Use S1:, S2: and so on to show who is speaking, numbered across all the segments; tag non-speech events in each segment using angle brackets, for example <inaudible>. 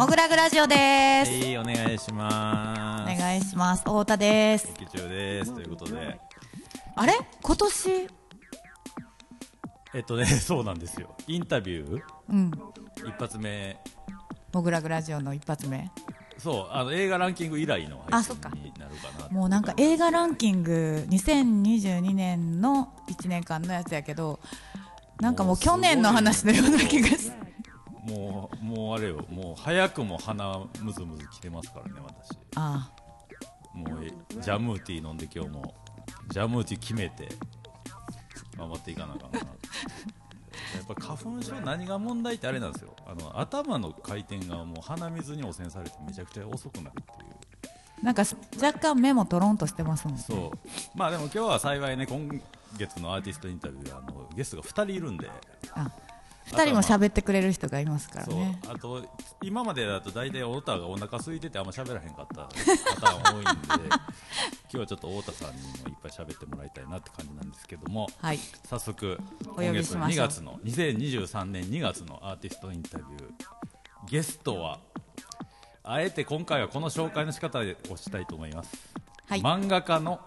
S1: もぐらぐラジオです。
S2: はい、お願いします。
S1: お願いします。太田です。
S2: 劇中です。ということで、
S1: あれ？今年、
S2: えっとね、<laughs> そうなんですよ。インタビュー、
S1: うん。
S2: 一発目、
S1: もぐらぐラジオの一発目。
S2: そう、あの、映画ランキング以来の配
S1: あそっか
S2: 信になるかな。
S1: もうなんか映画ランキング2022年の1年間のやつやけど、なんかもう去年の話のような気がし
S2: もう、もうあれよ、もう早くも鼻むずむずきてますからね、私。
S1: あ
S2: もう、えジャムーティー飲んで今日も、ジャムーティー決めて、頑張っていかなあかんな。やっぱ花粉症何が問題ってあれなんですよあの頭の回転がもう鼻水に汚染されてめちゃくちゃ遅くなるっていう
S1: あ。なんか若干目もトロンとしてますもんね。
S2: そうまあでも今日は幸いね今月のアーティストインタビューはあのゲストが2人いるんで
S1: あ、二人も喋ってくれる人がいますからね。
S2: あと今までだと大体太田がお腹空いててあんま喋らへんかったパターン多いんで今日はちょっと太田さんにもいっぱい喋ってもらいたいなって感じなんですけども
S1: はい。
S2: 早速今月2月の2023年2月のアーティストインタビューゲストはあえて今回はこの紹介の仕方をしたいと思います、
S1: はい
S2: 漫画家の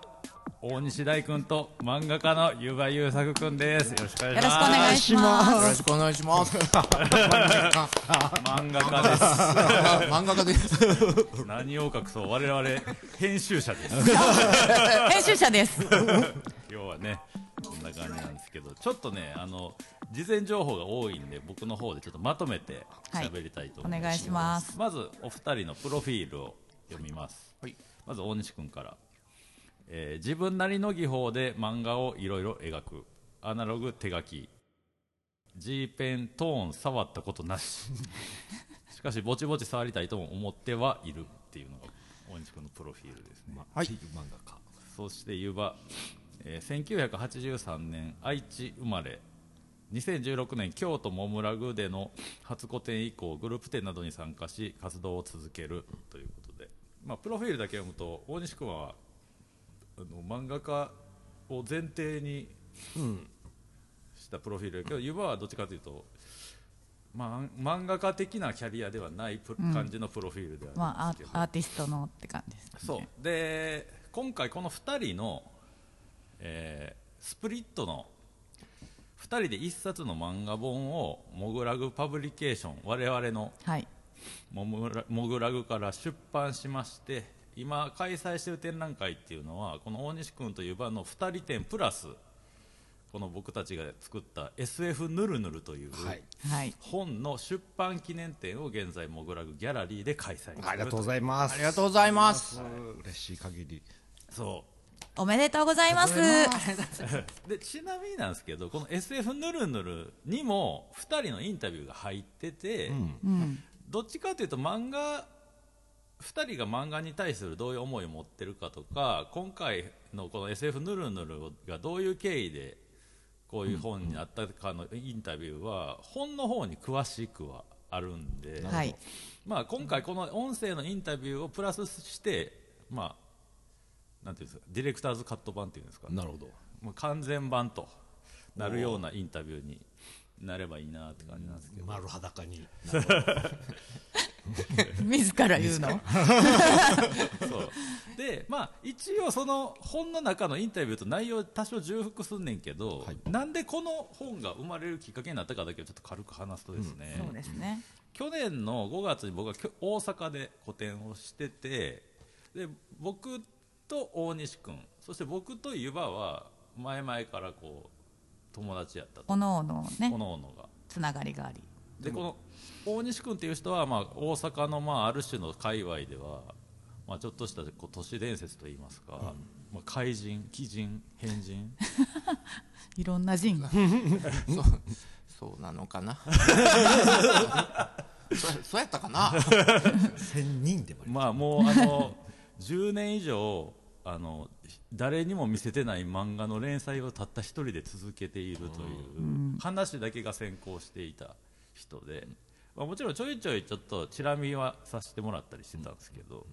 S2: 大西大君と漫画家のゆばゆうさく君です。よろしくお願いします。
S1: よろしくお願いします。
S3: よろしくお願いします。
S2: 漫画家です。
S3: 漫画家です。
S2: 何を隠そう我々編集者です。
S1: 編集者です。
S2: 今日はねこんな感じなんですけどちょっとねあの事前情報が多いんで僕の方でちょっとまとめて喋りたいと思います、
S1: はいお願いします。
S2: まずお二人のプロフィールを読みます、
S3: はい。
S2: まず大西君から、えー自分なりの技法で漫画をいろいろ描く。アナログ手書き。G ペントーン触ったことなし。<laughs> しかしぼちぼち触りたいとも思ってはいるっていうのが大西君のプロフィールですね、
S3: はい。
S4: 漫画家。
S2: そして湯葉、えー1983年愛知生まれ。2016年京都モムラグでの初個展以降グループ展などに参加し活動を続けるということで、まあ、プロフィールだけ読むと大西君はあの漫画家を前提にしたプロフィールやけど湯葉はどっちかというと、まあ、漫画家的なキャリアではないプ感じのプロフィールではあるんですけど、
S1: ーアーティストのって感じです、ね。
S2: そうで今回この2人の、えースプリットの2人で1冊の漫画本をモグラグパブリケーション我々の
S1: はい。
S2: モグラモグラグから出版しまして今開催している展覧会っていうのはこの大西君という場の2人展プラスこの僕たちが作った SF ぬるぬるという、
S4: はい。
S1: はい。
S2: 本の出版記念展を現在モグラグギャラリーで開催している
S4: ありがとうございます。
S3: ありがとうございます。
S4: 嬉しい限り。
S2: そう。
S1: おめでとうございます。<laughs>
S2: でちなみになんですけどこの SF ぬるぬるにも2人のインタビューが入ってて、どっちかというと漫画2人が漫画に対するどういう思いを持ってるかとか今回のこの SF ぬるぬるがどういう経緯でこういう本になったかのインタビューは本の方に詳しくはあるんで、
S1: はい。
S2: まあ、今回この音声のインタビューをプラスして、まあ、なんていうんですかディレクターズカット版っていうんですか
S4: なるほど
S2: もう完全版となるようなインタビューになればいいなって感じなんですけど、
S4: 丸裸に。<laughs>
S1: 自ら言うの？<laughs>
S2: そう。でまあ一応その本の中のインタビューと内容多少重複すんねんけど、
S4: はい。
S2: なんでこの本が生まれるきっかけになったかだけをちょっと軽く話すとですね、
S1: そうですね。
S2: 去年の5月に僕は大阪で個展をしててで僕と大西君そして僕と湯葉は前々からこう友達やったと
S1: おのおのね
S2: お、のおのが
S1: つながりがあり。
S2: でこの大西君っていう人は、まあ、大阪の、まあ、ある種の界隈では、まあ、ちょっとしたこう都市伝説といいますか、まあ、怪人奇人変人 <laughs>
S1: いろんな人が。<laughs>
S3: そうなのかな。<laughs> そそうやったかな。
S4: 千人でも
S2: まあもうあの10年以上あの誰にも見せてない漫画の連載をたった一人で続けているという話だけが先行していた人で、まあ、もちろんちょいちょいちょっとチラ見はさせてもらったりしてたんですけど、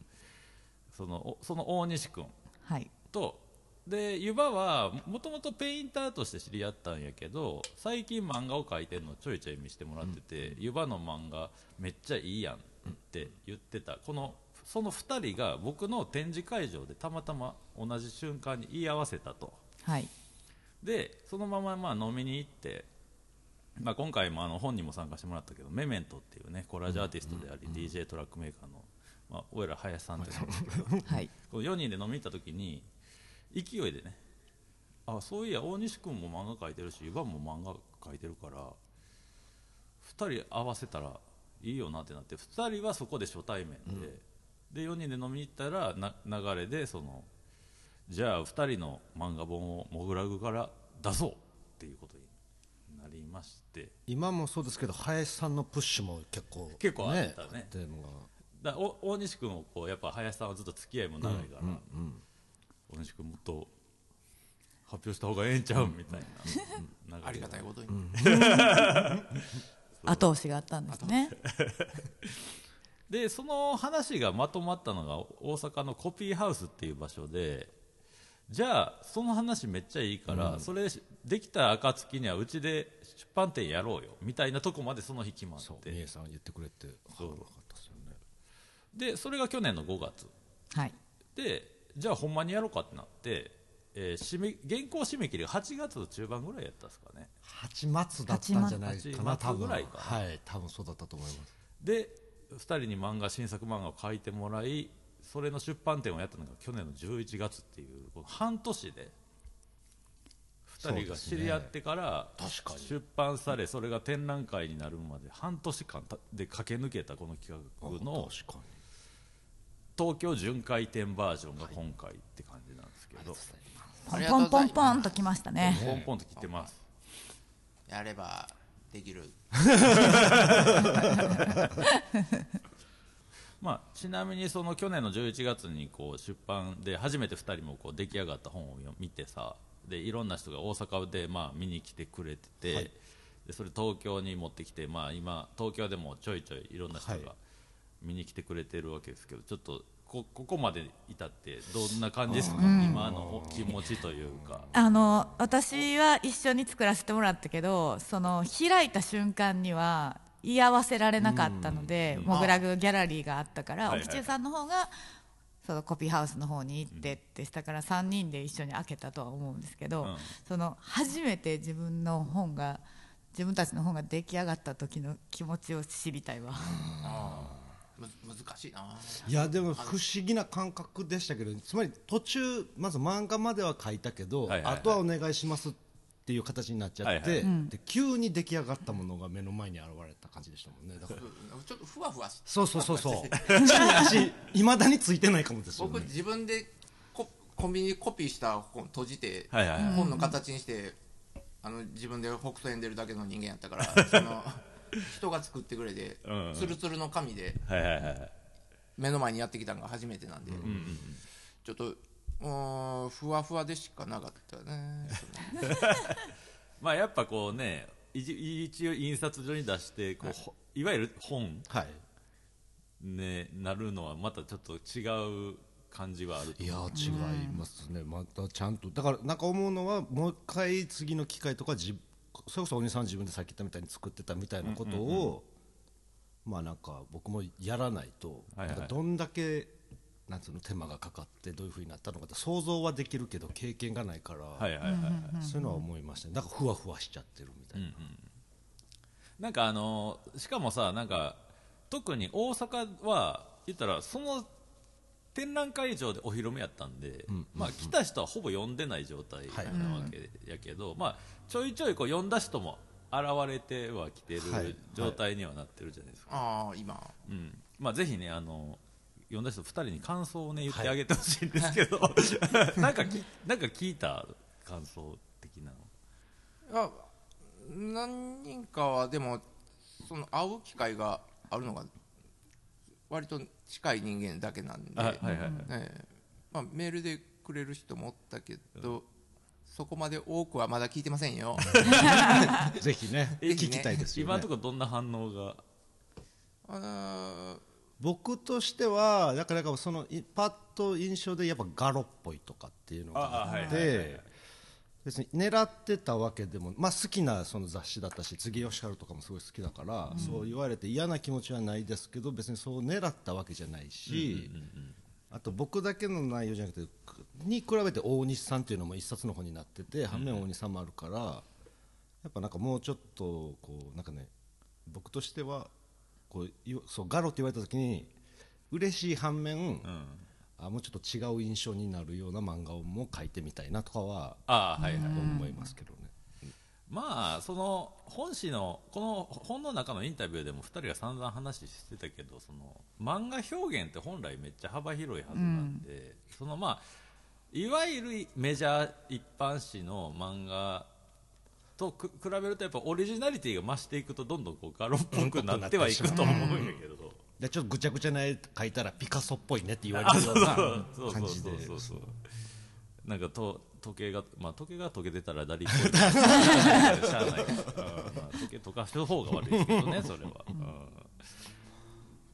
S2: そのおその大西君
S1: はい。
S2: とで湯葉はもともとペインターとして知り合ったんやけど最近漫画を描いてるのちょいちょい見せてもらってて、湯葉の漫画めっちゃいいやんって言ってた。このその2人が僕の展示会場でたまたま同じ瞬間に言い合わせたと。
S1: はい。
S2: でそのまままあ飲みに行って、まあ、今回もあの本にも参加してもらったけどメメントっていうねコラージュアーティストであり、DJ トラックメーカーの、まあ、俺ら林さんってなんですけど <laughs>
S1: はい。
S2: この4人で飲みに行った時に勢いでねあそういや大西君も漫画描いてるし湯葉も漫画描いてるから2人合わせたらいいよなってなって2人はそこで初対面で、で4人で飲みに行ったらな流れでそのじゃあ2人の漫画本をモグラグから出そうっていうことになりまして。
S4: 今もそうですけど林さんのプッシュも結構
S2: 結構あったね。
S4: っていうのが
S2: だお大西君をこうやっぱ林さんはずっと付き合いも長いから、大西君もっと発表した方がええんちゃうみたいな、流れ
S3: ありがたいことに、<laughs>
S1: 後押しがあったんですね
S2: でその話がまとまったのが大阪のコピーハウスっていう場所でじゃあその話めっちゃいいから、それできた暁にはうちで出版店やろうよみたいなとこまでその日決まっ
S4: そう
S2: て
S4: 三重さん言ってくれて
S2: そう。
S4: はかったですよね。
S2: でそれが去年の5月。
S1: はい。
S2: でじゃあほんまにやろうかってなって、えー締め原稿締め切りが8月中盤ぐらいやったんですかね。
S4: 八松だったんじゃないか
S2: 八
S4: な多
S2: ぐらいかな。
S4: はい多分そうだったと思います。
S2: で2人に漫画新作漫画を書いてもらいそれの出版店をやったのが去年の11月っていうこの半年で2人が知り合ってから出版されそれが展覧会になるまで半年間たで駆け抜けたこの企画の東京巡回展バージョンが今回って感じなんですけど。
S1: ポンポンポンときましたね。
S2: ポンポンと来てます。
S3: やればできる。<laughs>
S2: まあ、ちなみにその去年の11月にこう出版で初めて2人もこう出来上がった本を読見てさでいろんな人が大阪でまあ見に来てくれてて、
S4: はい。
S2: でそれ東京に持ってきて、まあ、今東京でもちょいちょいいろんな人
S4: はい。
S2: が見に来てくれてるわけですけどちょっとこここまで至ってどんな感じですか？今のお気持ちというか。
S1: あの私は一緒に作らせてもらったけどその開いた瞬間には言い合わせられなかったので、モグラグギャラリーがあったから、
S2: はいはい
S1: 沖中さんの方がそのコピーハウスの方に行ってってしたから3人で一緒に開けたとは思うんですけど、
S2: うん。
S1: その初めて自分の本が自分たちの本が出来上がった時の気持ちを知りたいわ。
S3: む難しいな。い
S4: やでも不思議な感覚でしたけどつまり途中まず漫画までは書いたけど、
S2: はいはいはい。
S4: あとはお願いしますっていう形になっちゃって、
S2: はいはい。
S4: で急に出来上がったものが目の前に現れた感じでしたもんね。だから
S3: ちょっとふわふわし
S4: そうそうそうそう。地に足いまだについてないかもですよね。
S3: 僕自分でココンビニでコピーした本閉じて、
S2: はいはいはい。
S3: 本の形にしてあの自分で北斎演でるだけの人間やったから <laughs> その人が作ってくれて
S2: うん。うん
S3: ツルツルの紙で
S2: はいはいはい
S3: 目の前にやってきたのが初めてなんで、ちょっとうーんふわふわでしかなかったね <laughs>
S2: まあやっぱこうね一一応印刷所に出してこう、ほいわゆる本
S4: はい。
S2: ねなるのはまたちょっと違う感じはあると
S4: いや違いますね、またちゃんとだからなんか思うのはもう一回次の機会とかじそれこそお兄さん自分でさっき言ったみたいに作ってたみたいなことを、まあなんか僕もやらないと、
S2: はいはい。
S4: なんかどんだけなんつうの手間がかかってどういうふうになったのかって想像はできるけど経験がないから、
S2: はいはいはいはい、
S4: そういうのは思いましたね。だからふわふわしちゃってるみたいな、
S2: なんかあのしかもさなんか特に大阪は言ったらその展覧会場でお披露目やったんで、まあ、来た人はほぼ読んでない状態
S4: はい
S2: なわけやけど、まあ、ちょいちょいこう読んだ人も現れてはきてる
S4: はい
S2: 状態にはなってるじゃないですか、
S3: ああ今。
S2: うん。まあ、ぜひねあの読んだ人2人に感想をね言ってあげてほしいんですけど、<laughs> なんかきなんか聞いた感想的なの？
S3: あ何人かはでもその会う機会があるのが割と近い人間だけなんで、
S2: あはいはいはい。
S3: ええ。まあ、メールでくれる人もおったけど、そこまで多くはまだ聞いてませんよ。<laughs>
S4: ぜひね <laughs>
S2: え
S4: 聞きたいですよね。
S2: 今のところどんな反応が？
S3: あの
S4: 僕としてはだからだからそのいパッと印象でやっぱガロっぽいとかっていうのがあって別に狙ってたわけでも、まあ、好きなその雑誌だったし杉吉春とかもすごい好きだから、そう言われて嫌な気持ちはないですけど別にそう狙ったわけじゃないし、あと僕だけの内容じゃなくてくに比べて大西さんっていうのも一冊の本になってて反面大西さんもあるからやっぱなんかもうちょっとこうなんかね僕としてはこういそうガロって言われた時に嬉しい反面、あもうちょっと違う印象になるような漫画をも描いてみたいなとかは
S2: ああはいはい
S4: 思いますけどね。
S2: まあその本誌のこの本の中のインタビューでも2人が散々話してたけどその漫画表現って本来めっちゃ幅広いはずなんで、そのまあいわゆるメジャー一般誌の漫画とく比べるとやっぱオリジナリティが増していくとどんどんこうガロっぽくなってはいくと思うんやけど。
S4: でちょっとぐちゃぐちゃな絵描いたらピカソっぽいねって言われるような
S2: そうそう。
S4: 感じで。
S2: そうそうそうなんかと時計が、まあ、時計が溶けてたらダリっぽいしゃあない。けど、うんまあ、時計溶かす方が悪いですけどね <laughs> それは、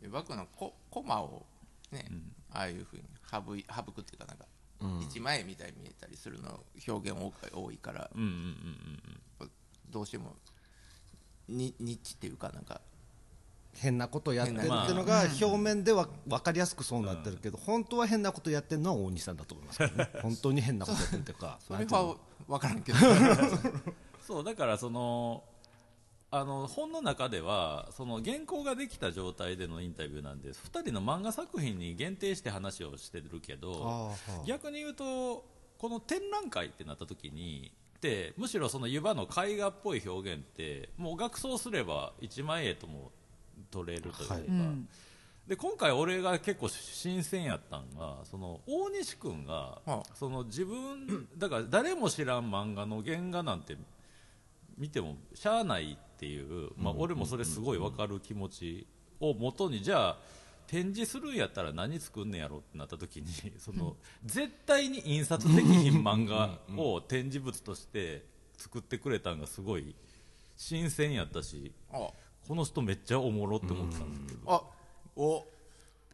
S3: え僕のココマをね、ああいうふうに省い省くっていうかなんか、一枚絵みたいに見えたりするの表現多い多いから、
S2: うん、うんうんうん
S3: どうしてもにニッチっていうかなんか
S4: 変なことやってるっていうのが表面では分かりやすくそうなってるけど本当は変なことやってるのは大西さんだと思いますけどね。<laughs> 本当に変なことやってるっていうか
S3: それは分からんけど。<laughs>
S2: そうだからそのあの本の中ではその原稿ができた状態でのインタビューなんで2人の漫画作品に限定して話をしてるけど逆に言うとこの展覧会ってなった時にでむしろその湯葉の絵画っぽい表現ってもう学装すれば一枚絵とも取れるというか、
S4: はい。
S1: うん。
S2: で今回俺が結構新鮮やったんがその大西君が、
S3: はあ。
S2: その自分だから誰も知らん漫画の原画なんて見てもしゃあないっていう、まあ、俺もそれすごい分かる気持ちをもとにじゃあ展示するんやったら何作んねやろってなった時に <laughs> その絶対に印刷できひん漫画を展示物として作ってくれたんがすごい新鮮やったし。
S3: あ
S2: この人めっちゃおもろって思ってたんですけど。
S3: あお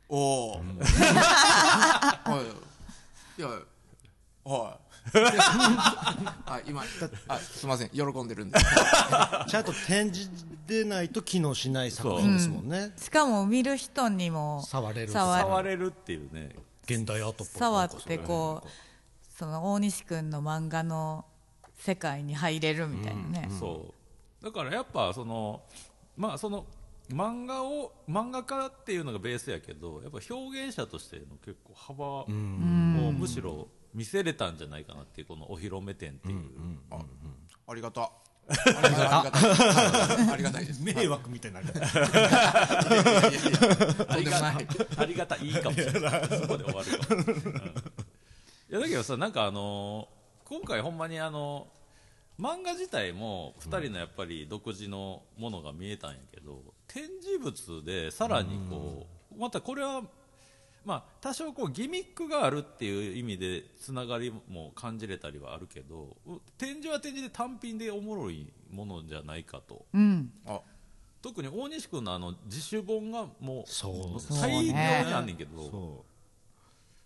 S3: お。おはい。いやはい。あ今あすみません。喜んでるんで。<laughs>
S4: ちゃんと展示でないと機能しない作品ですもんね。
S1: しかも見る人にも
S4: 触れる
S1: 触
S2: 触れるっていうね。
S4: 現代アートっぽい
S1: 触ってこう。その大西君の漫画の世界に入れるみたいなね、
S2: そう。だからやっぱそのまあその漫画を漫画家っていうのがベースやけどやっぱ表現者としての結構幅をむしろ見せれたんじゃないかなっていうこのお披露目展っていう、
S3: ありがた。ありがた。いありがた。いありがたいです。
S4: 迷惑みたいにな
S2: ありが
S3: とんでもない。
S2: ありがたい。い。いかもしれない。そこで終わるかも、うん。いやだけどさなんかあのー今回ほんまにあの漫画自体も2人のやっぱり独自のものが見えたんやけど、展示物でさらにこう、またこれはまあ多少こうギミックがあるっていう意味でつながりも感じれたりはあるけどう展示は展示で単品でおもろいものじゃないかと。
S1: うん。
S3: あ。
S2: 特に大西君のあの自主本がもう
S4: そう。
S1: そう
S2: 大量に
S1: ね
S2: あんねんけど、
S4: そ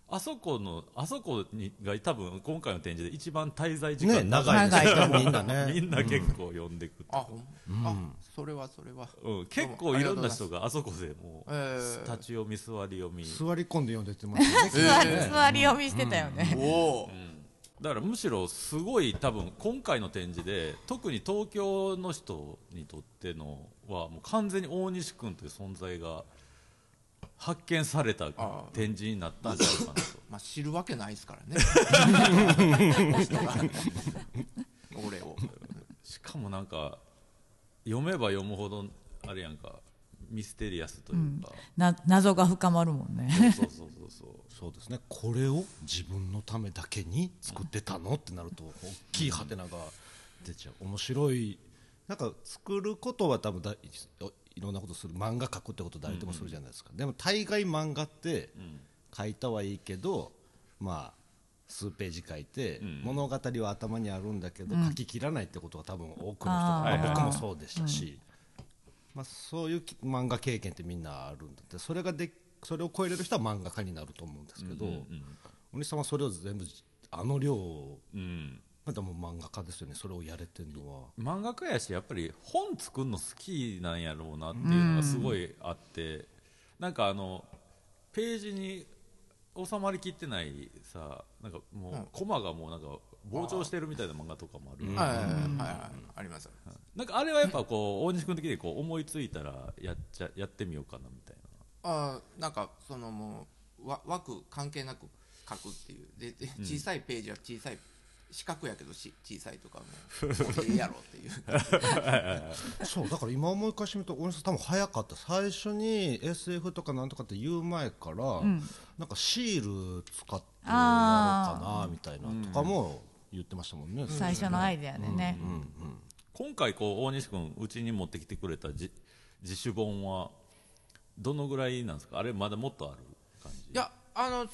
S2: あそこのあそこにが多分今回の展示で一番滞在
S4: う
S2: 時間
S4: ね長い。でみんなね。<laughs>
S2: みんな結構呼んでくって、
S3: あほん。あそれはそれは。
S2: うん、結構いろんな人があそこでもう、
S3: えー。
S2: 立ち読み座り読み。
S4: 座り込んで読んでってますよね。
S1: 座 <laughs> り座り読みしてたよね、
S3: おお
S2: だからむしろすごい多分今回の展示で特に東京の人にとってのはもう完全に大西君という存在が発見された
S3: あ
S2: 展示になったんじゃないかなと。
S3: まあ知るわけないですからね。<laughs> 俺を。
S2: しかもなんか読めば読むほどあれやんか。ミステリアスというか、
S1: な謎が深まるもんね。
S2: そうそうそうそう。
S4: そうですね。これを自分のためだけに作ってたの？ってなると大きいハテナが出ちゃう。面白いなんか作ることは多分だいいろんなことする。漫画描くってこと誰でもするじゃないですか、でも大概漫画って描いたはいいけどまあ数ページ書いて、物語は頭にあるんだけど、書き切らないってことが多分多くの人まあ僕もそうでしたし、まあ、そういうき漫画経験ってみんなあるんだって。それがでそれを超えれる人は漫画家になると思うんですけど、お兄さんはそれを全部あの量を
S2: うん
S4: またもう漫画家ですよね。それをやれてるのは。
S2: 漫画家やしやっぱり本作るの好きなんやろうなっていうのがすごいあって、なんかあのページに収まりきってないさなんかもうコマがもうなんか膨張してるみたいな漫画とかもある、
S3: はいはいはいはいはい。あります
S2: なんかあれはやっぱこう大西君的にこう思いついたらやっちゃやってみようかなみたい
S3: あーなんかそのもうわ枠関係なく書くっていう。でで小さいページは小さい四角やけどし小さいとかも。<laughs> ええやろっていう。<laughs>
S4: そうだから今思い返してみると大西さん多分早かった。最初に SF とかなんとかって言う前から、なんかシール使ってやろうかなみたいなとかも言ってましたもんね、
S1: 最初のアイデアでね、
S2: な今回こう大西君うちに持ってきてくれたじ自主本はどのぐらいなんですか？あれまだもっとある感じ？
S3: いやあの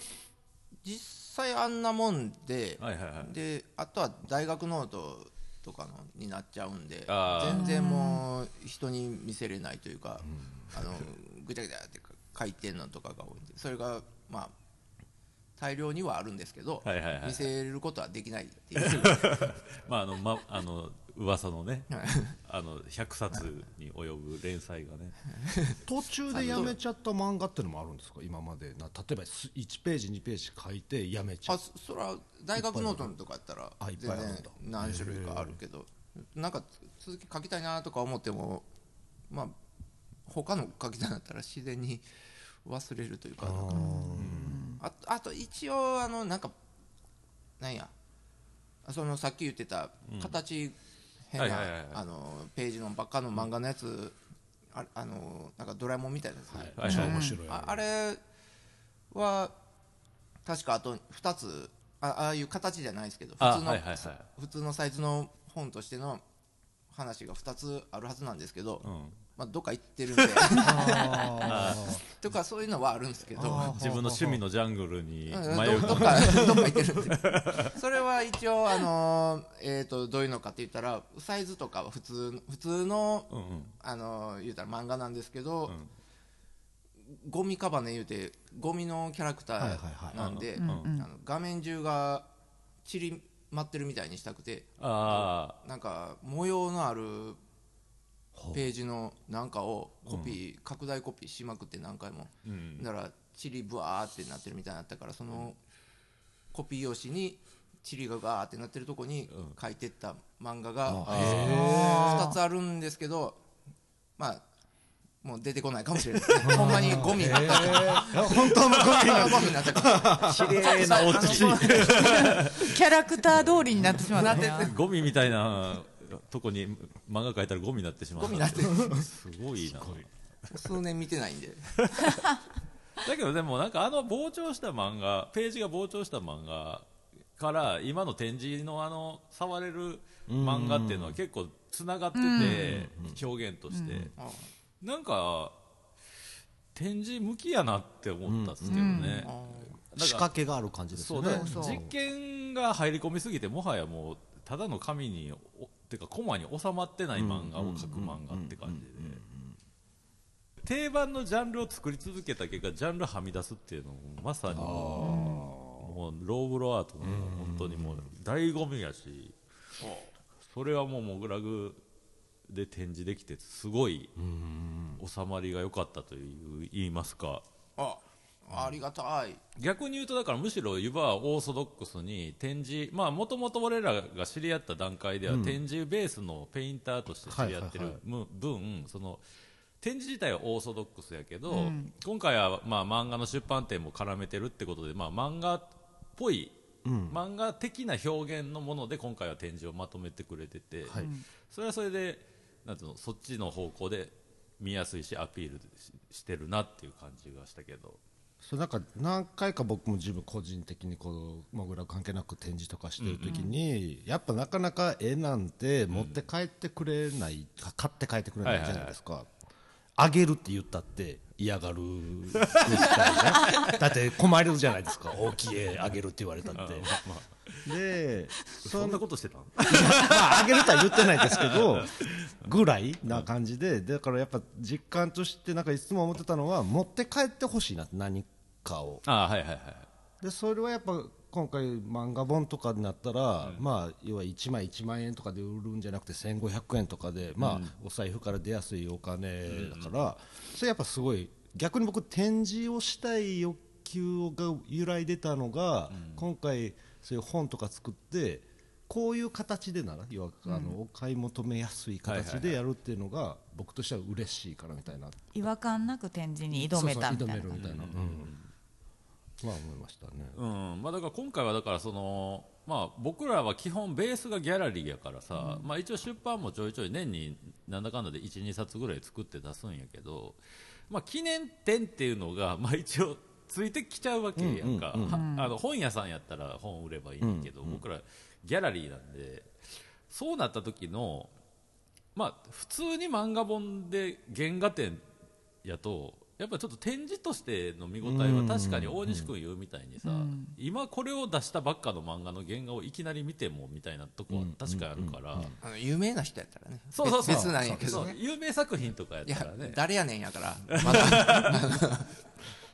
S3: 実際あんなもんで、
S2: はいはいはい。
S3: であとは大学ノートとかのになっちゃうんで全然もう人に見せれないというか、あのぐちゃぐちゃって書いてんのとかが多いんでそれがまあ大量にはあるんですけど、
S2: はいはいはい。
S3: 見せることはできないっていう。<laughs>
S2: まああのまあの噂のね
S3: はい。
S2: あの100冊に及ぶ連載がね。<laughs>
S4: 途中でやめちゃった漫画っていうのもあるんですか？今まで。な例えばす1ページ2ページ書いてやめちゃ
S3: あ
S4: う。
S3: そそれは大学ノートとかやったら
S4: あいっ
S3: 全然
S4: ぱいあるんだ。
S3: 何種類かあるけど。なんか続き書きたいなとか思ってもまあ他の書きたいんだったら自然に忘れるというか。ああと一応あのなんかなんや。そのさっき言ってた形変な
S2: はいはいはいはい。
S3: あのページのばっかの漫画のやつああのなんかドラえもんみたいなやつ、
S2: はい。はい
S4: 面白い
S3: ああれは確かあと2つあああいう形じゃないですけど
S2: あ
S3: 普通の、
S2: はいはいはい。
S3: 普通のサイズの本としての話が2つあるはずなんですけど、
S2: うん
S3: まあ、どっか行ってるんで。<laughs> <laughs> とかそういうのはあるんですけど。
S2: 自分の趣味のジャングルに
S3: うん。
S2: 迷い
S3: どどっか <laughs> どっか行ってるんで。それは一応、あのーえー、とどういうのかって言ったらサイズとかは普通普通の、
S2: うんうん。
S3: あのー言うたら漫画なんですけど、ゴミカバネ言うてゴミのキャラクターなんで、画面中が散り舞ってるみたいにしたくて。
S2: あ
S3: なんか模様のあるページのなんかをコピー、拡大コピーしまくって何回も、
S2: ん。
S3: だからチリブワーってなってるみたいになったからそのコピー用紙にチリがガーってなってるとこに書いてった漫画が2つあるんですけどまあもう出てこないかもしれない。ですねほんまにゴミになった
S4: 本当のゴミ
S3: らゴミになったか <laughs>
S2: 綺麗な落 <laughs> ち
S1: キャラクター通りになってしまった。な
S2: ゴミみたいなとこに漫画描いたらゴミになってしまう。
S3: ゴミになってる
S2: すごいな。
S3: 数年見てないんで。
S2: だけどでもなんかあの膨張した漫画ページが膨張した漫画から今の展示のあの触れる漫画っていうのは結構つながってて表現として。
S3: あ
S2: なんか展示向きやなって思ったんですけどね。
S4: 仕掛けがある感じですよね。
S2: 実験が入り込みすぎてもはやもうただの紙におてかコマに収まってない漫画を描く漫画って感じで。定番のジャンルを作り続けた結果ジャンルはみ出すっていうのもまさにもうローブロアートの本当にもう醍醐味やしそれはもうモグラグで展示できてすごい収まりが良かったという言いますか。
S3: あありがたい。
S2: 逆に言うとだからむしろ湯葉はオーソドックスに展示まあもともと俺らが知り合った段階では展示ベースのペインターとして知り合ってる分その展示自体はオーソドックスやけど、今回はまあ漫画の出版店も絡めてるってことでまあ漫画っぽい、漫画的な表現のもので今回は展示をまとめてくれてて、
S4: はい。
S2: それはそれでなんうのそっちの方向で見やすいしアピールししてるなっていう感じがしたけど。
S4: そうなんか何回か僕も自分個人的にこうモグラ関係なく展示とかしてる時に、やっぱなかなか絵なんて持って帰ってくれない、か買って帰ってくれないじゃないですか、あげるって言ったって嫌がる <laughs> だって困るじゃないですか。大きい絵あげるって言われたって、で
S2: そんなことしてたの？
S4: まああげるとは言ってないですけど <laughs> ぐらいな感じでだからやっぱ実感としてなんかいつも思ってたのは持って帰ってほしいな何かを。
S2: ああはいはいはい
S4: でそれはやっぱ今回漫画本とかになったら、まあ要は1枚1万円とかで売るんじゃなくて1500円とかで、まあお財布から出やすいお金だから、それやっぱすごい逆に僕展示をしたい欲求が揺らいでたのが、今回そういう本とか作ってこういう形でなら要はあのお買い求めやすい形でやるっていうのが僕としては嬉しいからみたいな。
S1: 違和感なく展示に挑めたみたいな。
S4: そうそう挑めるみたいな、うんまあ思いましたね。
S2: うん。まあ、だから今回はだからその、まあ、僕らは基本ベースがギャラリーやからさ、まあ、一応出版もちょいちょい年になんだかんだで12冊ぐらい作って出すんやけど、まあ、記念展っていうのが、まあ、一応ついてきちゃうわけやんか、はあの本屋さんやったら本売ればいいんだけど、僕らギャラリーなんでそうなった時のまあ普通に漫画本で原画展やとやっぱりちょっと展示としての見応えは確かに大西君言うみたいにさ、今これを出したばっかの漫画の原画をいきなり見てもみたいなとこは確かにあるから、
S3: あの有名な人やったらね。
S2: そうそうそう。
S3: 別なんやけ
S2: そう
S3: どね。
S2: 有名作品とかやったらね。
S3: 誰やねんやから。ま <laughs> だ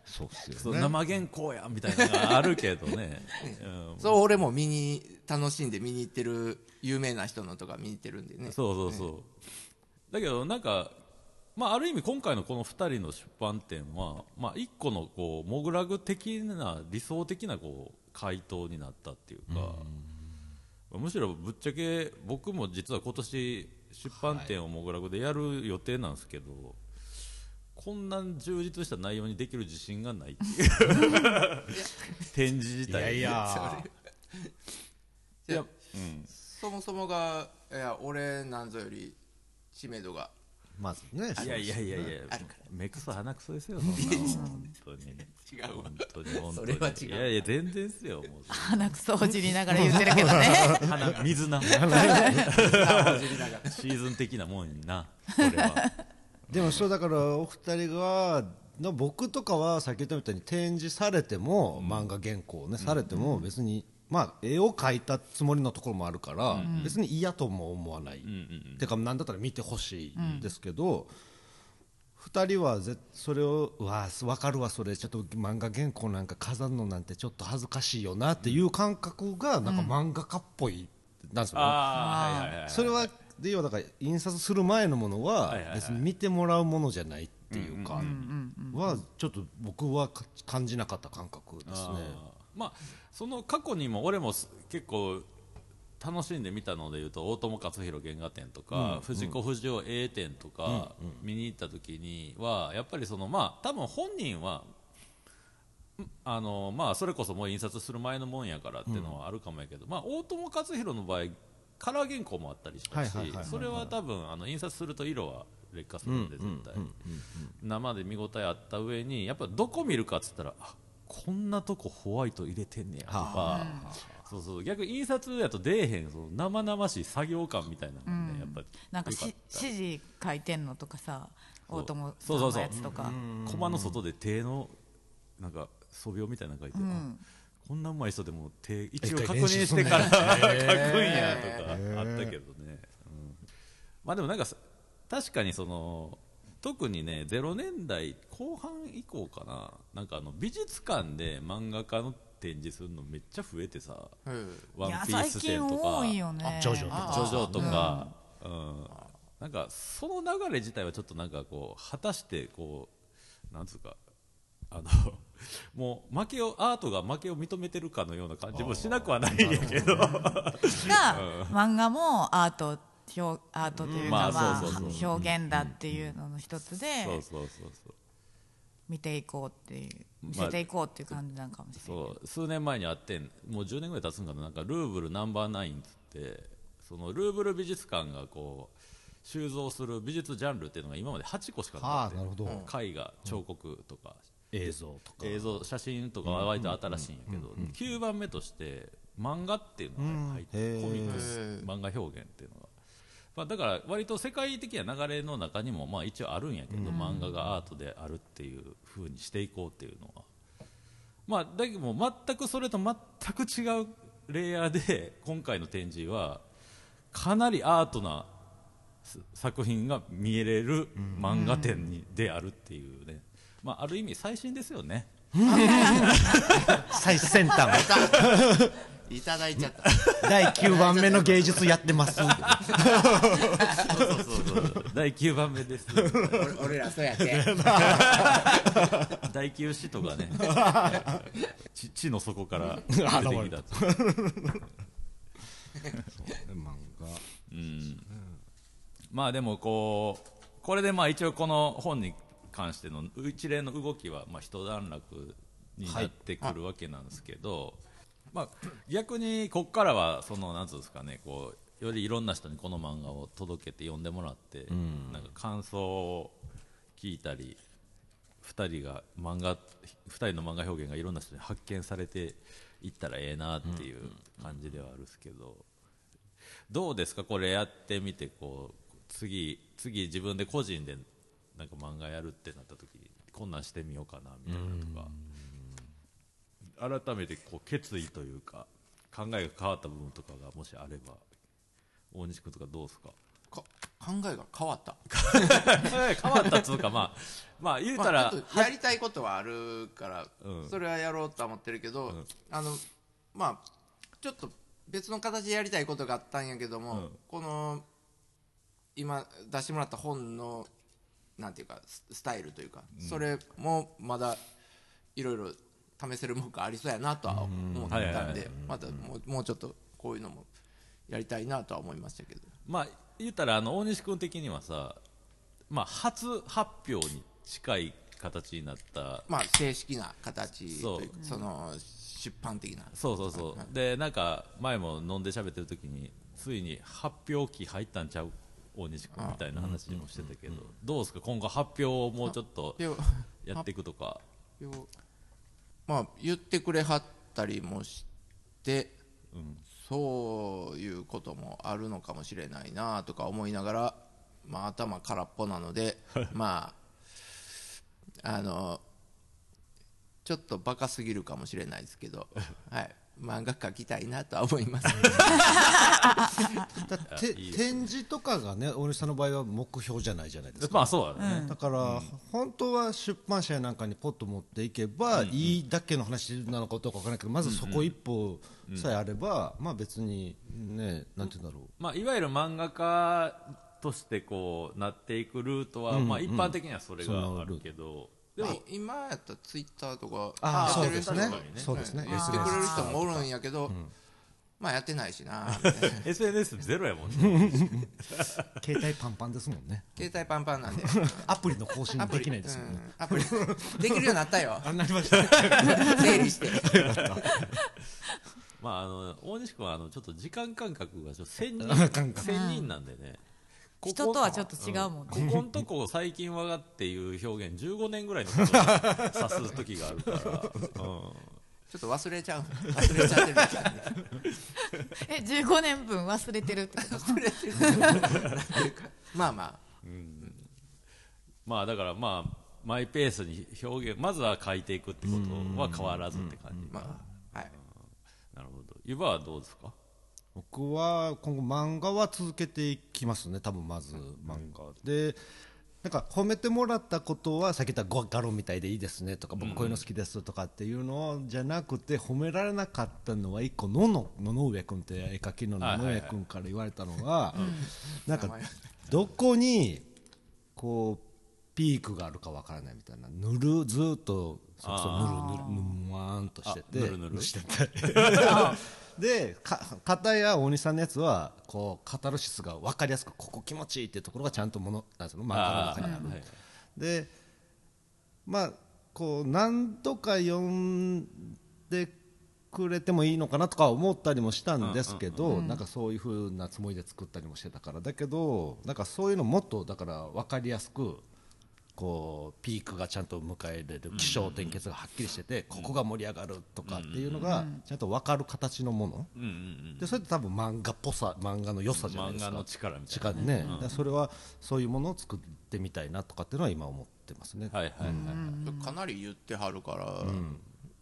S4: そうっすよね。
S2: そう生原稿やみたいなのがあるけどね、<laughs> うん。
S3: そう俺も見に楽しんで見に行ってる有名な人のとか見に行ってるんでね。
S2: そうそうそう、だけどなんか、まあ、ある意味今回のこの2人の出版展は、まあ、一個のこうモグラグ的な理想的なこう回答になったっていうか、むしろぶっちゃけ僕も実は今年出版展をモグラグでやる予定なんですけど、こんな充実した内容にできる自信がないっていう。展示自体。
S4: いや。
S2: いやうん。
S3: そもそもがいや俺なんぞより知名度が
S4: まずね
S2: いやいやいやいや目くそ鼻くそですよそんなの。本当に
S3: 違うわ
S2: 本当に本当に
S3: それは違う。
S2: いやいや全然ですよもう。
S1: 鼻くそをじりながら言ってるけどね。
S2: 鼻水なシ
S3: あほじりながら
S2: ーズン的なもんになこれは。
S4: でもそうだからお二人がの僕とかは先ほど言ったように展示されても、漫画原稿をね、されても別に、まあ、絵を描いたつもりのところもあるから、別に嫌とも思わない、てかなんだったら見てほしいですけど、二人はぜそれをうわ分かるわそれ。ちょっと漫画原稿なんか飾るのなんてちょっと恥ずかしいよなっていう感覚がなんか漫画家っぽいなんですよね、それはで要はだから印刷する前のものは別に見てもらうものじゃないっていうかはちょっと僕はか感じなかった感覚ですね。
S2: まあその過去にも俺もす結構楽しんで見たのでいうと大友克洋原画展とか、藤子不二雄 A 展とか見に行った時にはやっぱりそのまあ多分本人はんあのまあそれこそもう印刷する前のもんやからっていうのはあるかもやけど、まあ大友克洋の場合カラー原稿もあったりしたしそれは多分あの印刷すると色は劣化するんで絶対。生で見応えあった上にやっぱどこ見るかっつったらあこんなとこホワイト入れてんねやとか。そうそう。逆に印刷やと出えへんその生々しい作業感みたいなのがね、やっぱり
S1: なんか指示書いてんのとかさ
S2: そう。
S1: 大友さ
S2: そうんそうそう
S1: のやつとか
S2: コマの外で手のなんか素描みたいなの書いて、あこんなうまい人でも手一応確認してから <laughs> 書くんやとかあったけどね、うん。まあでもなんかさ確かにその特にね0年代後半以降かな。なんかあの美術館で漫画家の展示するのめっちゃ増えてさ。
S3: うん「
S2: ワンピース展とか。
S1: 多いよね。
S4: ジョジョとか。
S2: ジョジョとか、うん。なんかその流れ自体はちょっとなんかこう果たしてこうなんつうか。あの <laughs> もう負けをアートが負けを認めてるかのような感じもしなくはないんやけど。
S1: が漫画もアート表アートという
S2: まあ
S1: かまあ表現だっていうのの一つで
S2: そうそうそうそう。
S1: 見ていこうっていう見
S2: まあ
S1: せていこうっていう感じなんかもしれない。
S2: そう数年前にあってんもう10年ぐらい経つんかな。なんかルーブルナンバーナインっつってそのルーブル美術館がこう収蔵する美術ジャンルっていうのが今まで8個しかなかった。
S4: ああなるほど、
S2: 絵画彫刻とか、
S4: 映像とか。
S2: 映像写真とかは割と新しいんやけど、9番目として漫画っていうのが入って、コミックス漫画表現っていうのが、まあ、だから割と世界的な流れの中にもまあ一応あるんやけど、漫画がアートであるっていう風にしていこうっていうのは。まあだけども全くそれと全く違うレイヤーで <laughs> 今回の展示はかなりアートなす作品が見えれる漫画展に、であるっていうね、まあ、ある意味最新ですよね。<laughs>
S4: 最先端 <laughs>
S3: いただいちゃった。
S4: 第9番目の芸術やってます。
S2: そうそうそう第9番目です。
S3: 俺俺らそうやって。<laughs>
S2: 第9使徒がね地地の底から出てきたと
S4: 漫画。
S2: うん。まあでもこうこれでまあ一応この本に関しての一連の動きはまあ一段落になってくるわけなんですけど、まあ、逆にここからはそのなんつうんですかねこうよりいろんな人にこの漫画を届けて読んでもらって、なんか感想を聞いたり2人が漫画二人の漫画表現がいろんな人に発見されていったらええなっていう感じではあるんですけど、どうですか？これやってみてこう次次自分で個人でなんか漫画やるってなった時にこんなんしてみようかなみたいなとか改めてこう決意というか考えが変わった部分とかがもしあれば大西君とかどうですか？
S3: か考えが変わった。<laughs>
S2: 変わったっつうかまあまあ言うたら、
S3: まあやりたいことはあるから、
S2: うん。
S3: それはやろうとは思ってるけど、
S2: ん。
S3: あのまあちょっと別の形でやりたいことがあったんやけども、
S2: うん。
S3: この今出してもらった本のなんていうかススタイルというか、それもまだいろいろ試せるものがありそうやなとは思ってたん
S2: はいはいはい。
S3: でまたもうもうちょっとこういうのもやりたいなとは思いましたけど。
S2: まあ言ったらあの大西君的にはさ、まあ、初発表に近い形になった
S3: まあ正式な形というか
S2: そ
S3: その出版的な。
S2: そうそうそう、でなんか前も飲んで喋ってる時についに発表期入ったんちゃう？大西君みたいな話もしてたけど、どうですか？今後発表をもうちょっと
S3: 発表。
S2: やっていくとか。
S3: よまあ言ってくれはったりもして、そういうこともあるのかもしれないなとか思いながら、まあ、頭空っぽなので <laughs> まああのちょっとバカすぎるかもしれないですけど、<laughs> はい、漫画描きたいなとは思います <laughs>
S4: だ展示とかがね大西さんの場合は目標じゃないじゃないですか。
S2: まあそうだね、
S4: だから、本当は出版社やなんかにポッと持っていけばいいだけの話なのかどうかわからないけどまずそこ一歩さえあれば、まあ別にねなんて言うんだろう。
S2: まあ、いわゆる漫画家としてこうなっていくルートは、まあ、一般的にはそれがあるけど、でも、
S3: 今やったらツイッターとか
S4: ああ
S3: やってる人とか
S4: そうですね。そうですね。
S3: 言ってくれる人もおるんやけど、まあやってないしな <laughs>
S2: SNS ゼロやもんね。<laughs> <laughs>
S4: 携帯パンパンですもんね
S3: 携帯パンパンなんで。
S4: アプリの更新
S3: アプリ
S4: できないですもんね、
S3: うん。アプリ。できるようになったよ。
S4: あなりました。
S3: 整理して。
S2: まあ、あの大西君はあのちょっと時間感覚がちょっと千人
S4: 感覚。
S2: 千人なんでね、
S1: 人とはちょっと違うもんね、
S2: ここんとこ最近はがっていう表現15年ぐらいのことを <laughs> 指す時があるから、うん。
S3: ちょっと忘れちゃう。忘れちゃってる <laughs>
S1: え15年分忘れてるってこと？
S3: 忘れまあまあ。
S2: まあだからまあマイペースに表現まずは書いていくってことは変わらずって感じ、
S3: まあはい。
S2: なるほど。湯葉はどうですか？
S4: 僕は今後漫画は続けていきますね多分まず漫画。でなんか褒めてもらったことはさっき言ったガロンみたいでいいですねとか僕こういうの好きですとかっていうのじゃなくて褒められなかったのは一個野々野々上君って絵描きの野々上君から言われたのがなんかどこにこうピークがあるかわからないみたいなぬるずーっとそれこそぬるぬるぬわーんとしてて
S2: あぬるぬる？
S4: してて <laughs> でか片や大西さんのやつはこうカタルシスが分かりやすくここ気持ちいいっていうところがちゃんとものなんつうの漫画の中にある。
S2: はい
S4: でまあこう何度か読んでくれてもいいのかなとか思ったりもしたんですけど、なんかそういうふうなつもりで作ったりもしてたから。だけどなんかそういうのもっとだから分かりやすくこうピークがちゃんと迎えれる気象転結がはっきりしてて、ここが盛り上がるとかっていうのがちゃんと分かる形のもの、でそれって多分漫画っぽさ漫画の良さじゃないですか。
S2: 漫画の力みたいな
S4: それはそういうものを作ってみたいなとかっていうのは今思ってますね、
S2: はいはいはい、
S3: かなり言ってはるか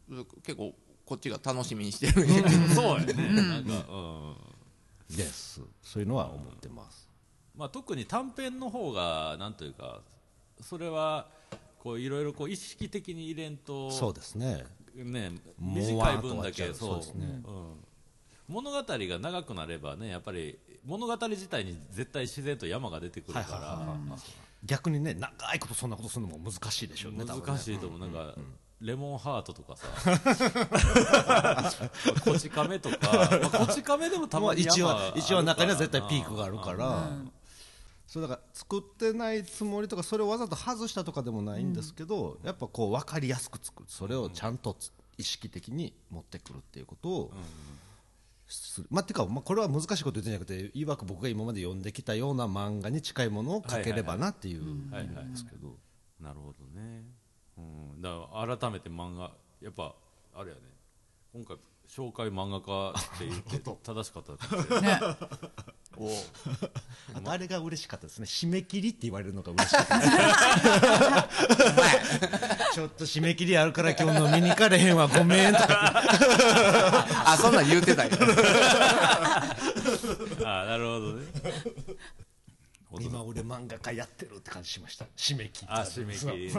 S3: ら、結構こっちが楽しみにしてる <laughs>
S2: そうやね、なんか、うん。
S4: です。そういうのは思ってます。
S2: まあ、特に短編の方がなんというかそれはこういろいろこう意識的に入れんと
S4: そうですね。
S2: ね短い分だけ
S4: そう。ですね。
S2: うん、物語が長くなればねやっぱり物語自体に絶対自然と山が出てくるから、
S4: 逆にね長いことそんなことするのも難しいでしょうね
S2: 難しいと思う、なんか、レモンハートとかさ、<laughs> こち亀とか、まあ、こち亀でもた
S4: まあ
S2: まに
S4: 一応は
S2: 山あるから
S4: 一応は中には絶対ピークがあるから、
S2: うん
S4: そうだから作ってないつもりとかそれをわざと外したとかでもないんですけど、やっぱこう分かりやすく作る。それをちゃんとつ意識的に持ってくるっていうことをする、まあ、てか、まあ、これは難しいこと言ってんじゃなくていわく僕が今まで読んできたような漫画に近いものを描ければなっていう
S2: はいはい
S4: んですけど、
S2: なるほどね、うん、だから改めて漫画、やっぱあれやね、今回、紹介漫画家って言って <laughs> 正しかったかもしれない
S1: ね <laughs>
S3: お
S4: あれが嬉しかったですね。締め切りって言われるのが嬉しかった <laughs> ちょっと締め切りあるから今日飲みに行かれへんわごめんとか。
S3: あそんなん言うてたんや。
S2: あなるほどね。
S4: 今俺漫画家やってるって感じしました。締め切り。
S2: あ締め切り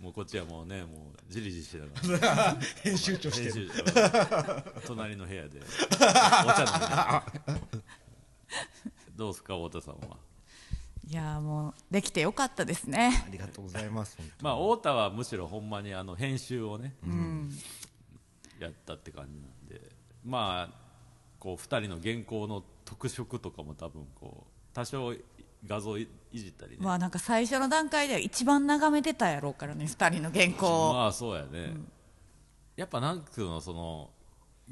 S2: もうこっちはもうねもうじりじりしてたから。<laughs>
S4: 編集長してる。
S2: 隣の部屋で。<laughs> お茶飲んで。どうですか太田さんは？い
S1: やもうできてよかったですね。
S4: ありがとうございます本当
S2: まあ太田はむしろほんまにあの編集をね、やったって感じなんで。まあこう2人の原稿の特色とかも多分こう多少画像いいじったりね、
S1: まあなんか最初の段階では一番眺めてたやろうからね2人の原稿を、
S2: まあそうやね、やっぱなんていうのその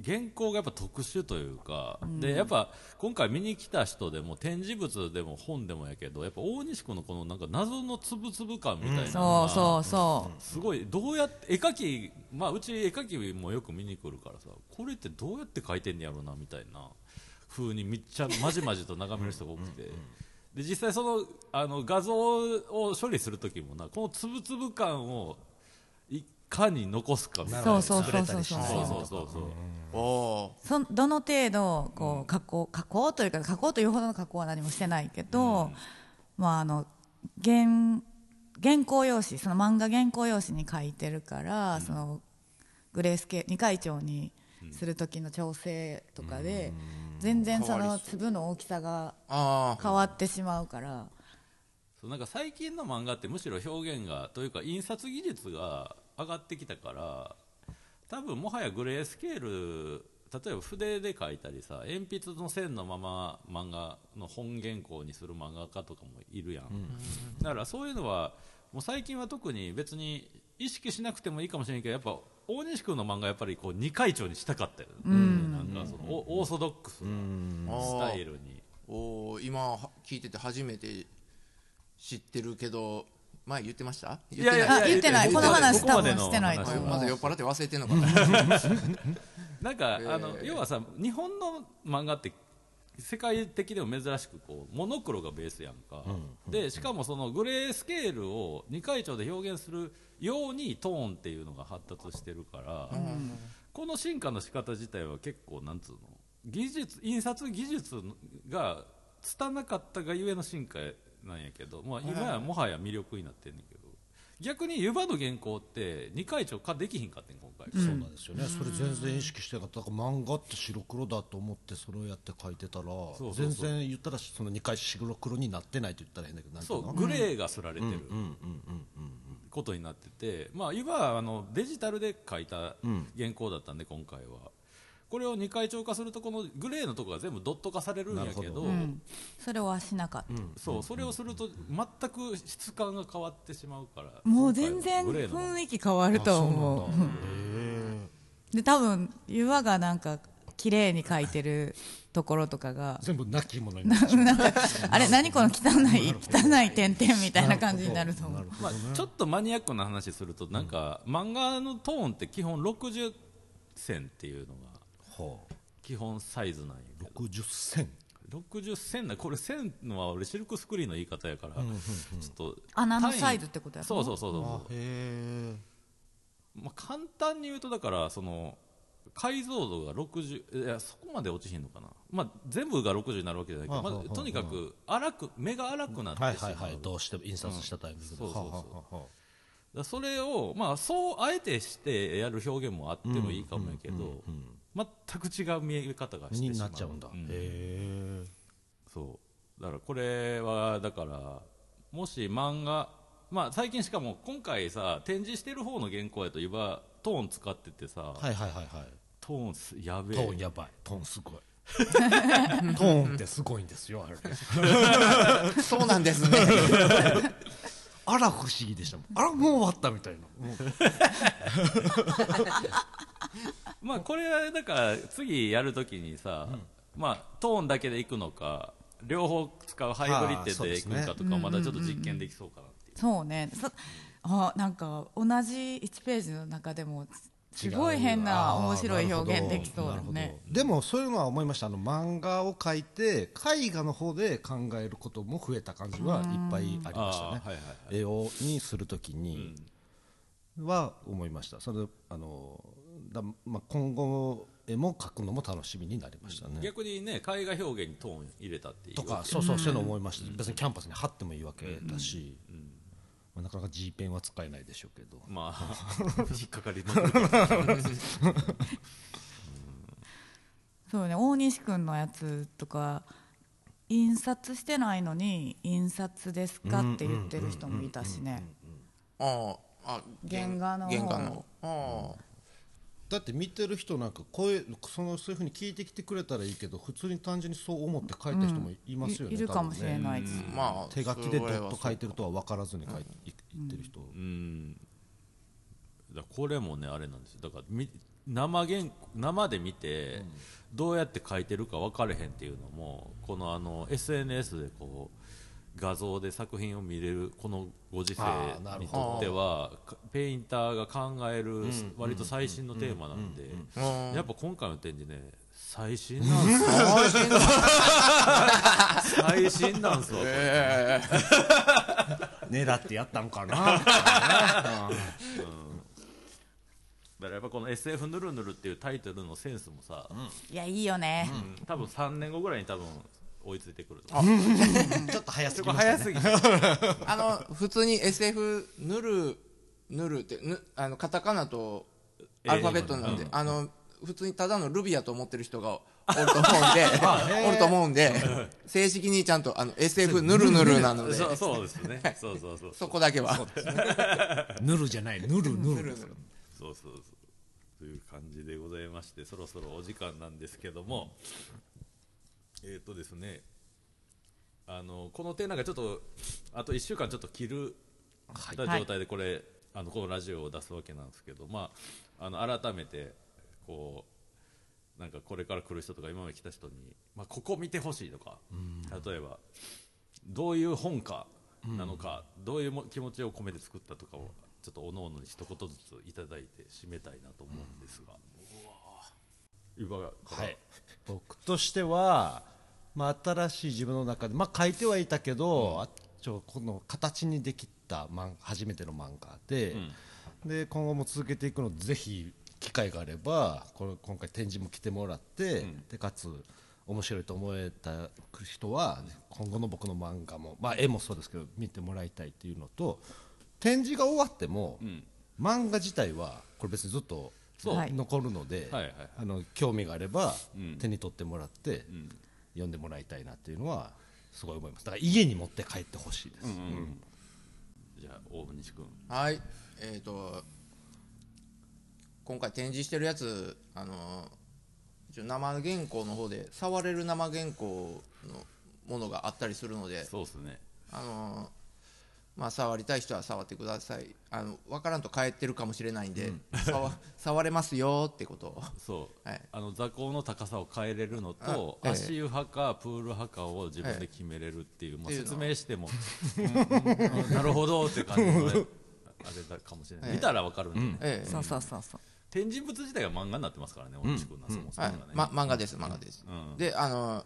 S2: 原稿がやっぱ特殊というか、でやっぱ今回見に来た人でも展示物でも本でもやけどやっぱ大西君のこのなんか謎のつぶつぶ感みたいな
S1: そうそうそ
S2: すごいどうやって絵描きまあうち絵描きもよく見に来るからさこれってどうやって描いてんねやろうなみたいな風にめっちゃまじまじと眺める人が多くてで実際そのあの画像を処理する時もなこのつぶつぶ感をいかに残すかみたいな。
S1: そうそうそうそうそう。
S2: そうそうそうそ
S1: どの程度こう加工加工というか加工というほどの加工は何もしてないけど、まああの原原稿用紙その漫画原稿用紙に書いてるから、そのグレースケ二階調にする時の調整とかで、全然その粒の大きさが
S3: あ
S1: 変わってしまうから、
S2: そうなんか最近の漫画ってむしろ表現がというか印刷技術が上がってきたから多分もはやグレースケール例えば筆で描いたりさ鉛筆の線のまま漫画の本原稿にする漫画家とかもいるやん、だからそういうのはもう最近は特に別に意識しなくてもいいかもしれないけどやっぱ大西君の漫画やっぱりこう二階調にしたかったよ、ね。なんかそのオオーソドックスなスタイルに。
S3: おお今は聞いてて初めて知ってるけど前言ってました？言ってない。
S2: いやいや
S1: あ言ってない。この話多分してないと
S2: 話
S1: 思う。
S3: まだ酔っ払って忘れてんのかな。<laughs>
S2: なんか、あの要はさ日本の漫画って世界的でも珍しくこうモノクロがベースやんか、でしかもそのグレースケールを二階調で表現するようにトーンっていうのが発達してるから、この進化の仕方自体は結構なんつうの技術印刷技術が拙かったがゆえの進化なんやけど、まあ、今やもはや魅力になってんねんけど逆に湯葉の原稿って二階調化できひんかってん今回、
S4: そうなんですよね、それ全然意識してなかっただから漫画って白黒だと思ってそれをやって書いてたら
S2: そうそうそう。
S4: 全然言ったらその2回白黒になってないと言ったら変だけど
S2: そうう。グレーがすられてる。ことになってて、まあ、いわばあのデジタルで書いた原稿だったんで、今回は。これを2回超化するとこのグレーのとこが全部ドット化されるんやけど
S1: うん。それはしなかった、
S2: そうそれをすると全く質感が変わってしまうから
S1: もう全然雰囲気変わると思う。で多分岩がなんか綺麗に描いてるところとかが
S4: 全部なきものにな <laughs>
S1: なんかあれ何この汚い汚い点々みたいな感じになると思う。
S2: まあ、ちょっとマニアックな話するとなんか、漫画のトーンって基本60線っていうの基本サイズなんや
S4: あ
S2: けど。
S4: 60銭
S2: 60線なこれ線のは俺シルクスクリーンの言い方やから、ちょっと
S1: 穴のサイズってことやろ？
S2: そうそうそうそう。
S4: へえ。
S2: まあ、簡単に言うとだからその解像度が60いやそこまで落ちひんのかな、まあ、全部が60になるわけじゃないけど、ま
S4: はあ
S2: とにかく荒く目が荒くなってしまう、
S4: はいはいはい。どうしても印刷したタイミングで。
S2: うんそうそう。そうそれを、まあ、そうあえてしてやる表現もあってもいいかもやけど、全く違う見え方がしてしまう。
S4: になっちゃうんだ。
S2: ん。
S4: へえ
S2: そう。だからこれはだからもし漫画まあ最近しかも今回さ展示してる方の原稿やといえばトーン使っててさ、
S4: はいはいはいはい。
S2: トーンすやべえ。
S4: トーンやばい。トーンすごい。<laughs> トーンってすごいんですよあれ。<laughs>
S3: そうなんですね
S4: あら不思議でしたもん。あらもう終わったみたいな。<laughs>
S2: まあこれはだから次やるときにさ、まあトーンだけでいくのか両方使うハイブリッドでいくのかとかまだちょっと実験できそうかなっていう。
S1: そうね。そあなんか同じ1ページの中でもすごい変な面白い表現できそうだ
S4: なるほど。
S1: ね
S4: でもそういうのは思いました。あの漫画を描いて絵画の方で考えることも増えた感じはいっぱいありましたね。
S2: はいはいはい。
S4: 絵をにするときには思いました。それあのだ、まあ、今後絵も描くのも楽しみになりましたね、
S2: 逆にね絵画表現にトーン入れたっていう。
S4: とかそうそうそういうの思いました、別にキャンパスに貼ってもいいわけだし、まあ、なかなか G ペンは使えないでしょうけど。
S2: まあ <laughs> 引っかかりまくるから
S1: そうね。大西君のやつとか印刷してないのに印刷ですかって言ってる人もいたしね。
S3: あああ
S1: 原画の方。
S3: 原画の。ああ
S4: だって見てる人なんか声そのそういうふうに聞いてきてくれたらいいけど普通に単純にそう思って書いた人もいますよね、
S1: いいるかもしれないです、
S3: まあ
S4: 手書きでド
S3: それは
S4: ット書いてるとは分からずに書いて言ってる。人、
S2: うん。だこれもねあれなんですよ。だからみ生原生で見て、どうやって書いてるか分かれへんっていうのもこのあの SNS でこう画像で作品を見れるこのご時世にとってはかペインターが考える割と最新のテーマなんで
S3: うん。
S2: やっぱ今回の展示ね最新なんすよ最新なんすわ。これ
S3: え
S4: 狙ってやったんかな。
S2: だからやっぱこの SF ぬるぬるっていうタイトルのセンスもさ、
S1: いやいいよね、
S2: うん。多分3年後ぐらいに多分追いついてくると <laughs>
S4: ちょっと早すぎましたね。
S2: 早すぎ。<laughs>
S3: あの普通に SF ぬるぬるってぬあのカタカナとアルファベットなんで、
S2: うん。
S3: あの普通にただのルビアと思ってる人がおると思うんで <laughs> おると思うんで正式にちゃんとあの SF ぬるぬるなので。
S2: そうそうですね。そうそうそう。
S3: そこだけは。
S4: ぬるじゃない。ぬるぬる
S2: そうそうそう。という感じでございましてそろそろお時間なんですけどもえっ、とですねあのこの点なんかちょっとあと1週間ちょっと切るた状態でこれ、あのこのラジオを出すわけなんですけど、まあ、あの改めてこうなんかこれから来る人とか今まで来た人に、まあ、ここ見てほしいとか、例えばどういう本かなのか、どういうも気持ちを込めて作ったとかをちょっとおのおのに一言ずついただいて締めたいなと思うんですが、うわ <laughs>
S4: はい、僕としては、まあ、新しい自分の中で、まあ、書いてはいたけど、あちょこの形にできた漫初めての漫画で,、で今後も続けていくのでぜひ機会があればこれ今回展示も来てもらって、でかつ面白いと思えた人は今後の僕の漫画も、まあ、絵もそうですけど見てもらいたいっていうのと展示が終わっても、漫画自体はこれ別にずっと
S2: そう。
S1: はい
S4: 残るので、
S2: はいはい
S4: あの興味があれば
S2: ん。
S4: 手に取ってもらって、読んでもらいたいなっていうのはすごい思います。だから家に持って帰ってほしいです、
S2: じゃあ大西君。
S3: はい。えっ、と今回展示してるやつあの一応生原稿の方で触れる生原稿のものがあったりするので
S2: そうですね。
S3: あのまあ触りたい人は触ってください。あの分からんと帰ってるかもしれないんで、触 <laughs> 触れますよってことを。
S2: そう、
S3: はい。
S2: あの座高の高さを変えれるのと、
S3: あええ。
S2: 足湯派かプール派かを自分で決めれるっていう、まあ、説明しても、<laughs> うんうんうんなるほどっていう感じのねあれだかもしれない、
S3: ええ。
S2: 見たらわかるんで、ね。
S3: ええ。
S1: そうそうそうそう。
S2: 展示物自体が漫画になってますからね大西君のそもそも
S3: はい。
S2: がね、
S3: ま、漫画です漫画です、
S2: うん。
S3: であの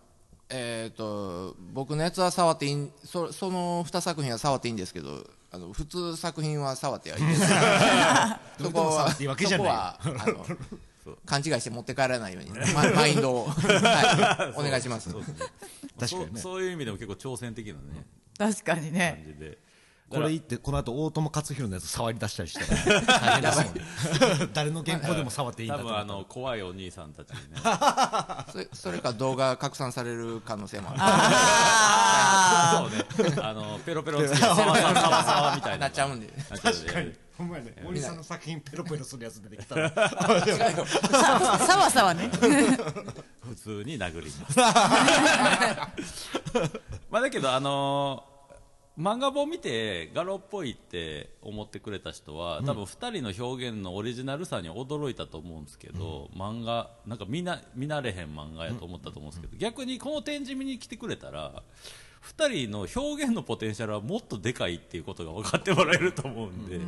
S3: えっ、と僕のやつは触っていいんそその2作品は触っていいんですけどあの普通作品は触ってはいいです <laughs> そこはそこはあの勘違いして持って帰らないようにママインドを、<laughs> はい、お願いします。
S4: 確かにね。
S2: そうそういう意味でも結構挑戦的なね。
S1: 確かに
S2: 感
S1: ね
S2: じで
S4: これ言ってこの後大友克洋のやつ触り出したりしたら <laughs> 大変ですもん。ね <laughs> 誰の原稿でも触っていいん
S2: 多
S4: だと思ったら
S2: 分あの怖いお兄さんたちにね。<laughs>
S3: それそれか動画拡散される可能性もある。
S1: あ
S2: そうね。あのペロペロつけてサワサワサワサワみたいな。
S3: なっちゃうんで。
S2: なっちゃうんで。
S4: ほんまやね森さんの作品ペロペロするやつ出てきたら。
S1: あさわさわね。
S2: 普通に殴ります。まあだけどあのー漫画本見てガロっぽいって思ってくれた人は多分2人の表現のオリジナルさに驚いたと思うんですけど、漫画なんか見な見慣れへん漫画やと思ったと思うんですけど、逆にこの展示見に来てくれたら2人の表現のポテンシャルはもっとでかいっていうことが分かってもらえると思うんで、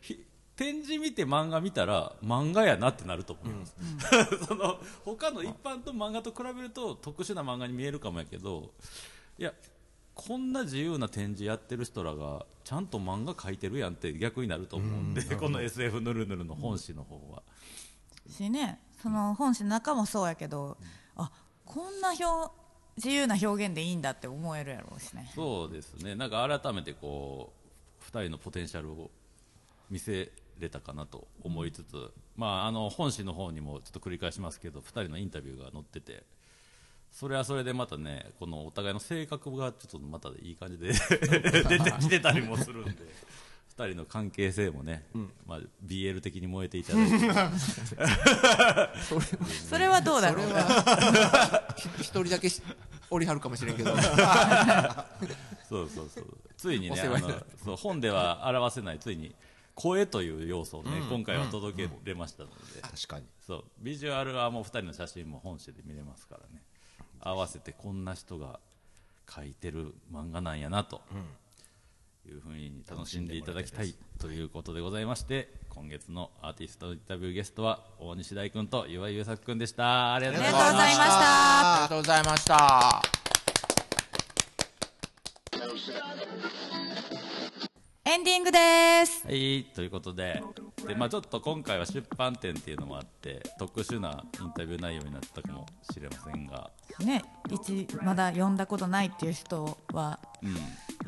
S2: ひ展示見て漫画見たら漫画やなってなると思います、<laughs> その他の一般と漫画と比べると特殊な漫画に見えるかもやけどいやこんな自由な展示やってる人らがちゃんと漫画描いてるやんって逆になると思うんで、この SF ぬるぬるの本誌の方は、
S1: しねその本誌の中もそうやけどあこんな表自由な表現でいいんだって思えるやろうしね。
S2: そうですね。なんか改めてこう2人のポテンシャルを見せれたかなと思いつつ、まあ、あの本誌の方にもちょっと繰り返しますけど2人のインタビューが載っててそれはそれでまたねこのお互いの性格がちょっとまたいい感じで <laughs> 出て <laughs> きてたりもするんで <laughs> 2人の関係性もね、まあ、BL 的に燃えていただいて。
S1: それはどうだろう。
S3: ひ一人だけしおりはるかもしれんけど。
S2: そうそうそう。ついにねあのそう本では表せないついに声という要素をね、今回は届けれましたので、
S4: 確かに。
S2: そうビジュアルはもう2人の写真も本誌で見れますからね合わせてこんな人が描いてる漫画なんやなというふうに楽しんでいただきたいということでございまして今月のアーティストインタビューゲストは大西大君と岩井優作君でした。ありがとうございました。
S1: ありがとうございました。エンディングです。
S2: はいということでで、まあ、ちょっと今回は出版展っていうのもあって特殊なインタビュー内容になったかもしれませんが、
S1: ね一まだ読んだことないっていう人は
S2: うん。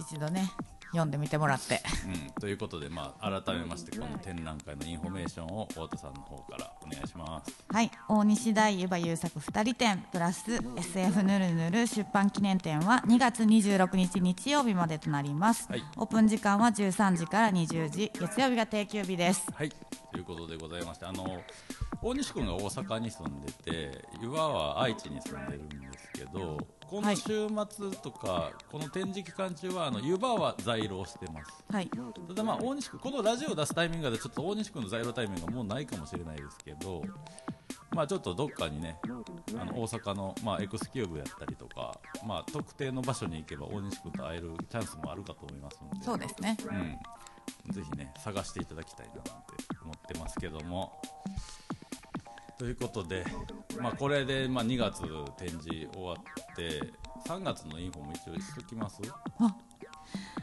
S1: 一度ね読んでみてもらって。
S2: うん、ということで、まあ、改めましてこの展覧会のインフォメーションを太田さんの方からお願いします。
S1: はい。大西大湯葉優作2人展プラス SF ぬるぬる出版記念展は2月26日日曜日までとなります、
S2: はい。
S1: オープン時間は13時から20時月曜日が定休日です。
S2: はい。ということでございましてあの大西君が大阪に住んでて湯葉は愛知に住んでるんですけどこの週末とか、この展示期間中はあの湯葉は在廊してます。
S1: はい。
S2: ただまあ大西君このラジオを出すタイミングでちょっと大西君の在廊タイミングがもうないかもしれないですけどまあちょっとどっかにねあの大阪の、まあ、エクスキューブやったりとか、まあ、特定の場所に行けば大西君と会えるチャンスもあるかと思いますので。
S1: そうですね。
S2: うん、ぜひね探していただきたいななんて思ってますけどもということで、まあ、これで、まあ、2月展示終わって3月のインフォも一応しときます？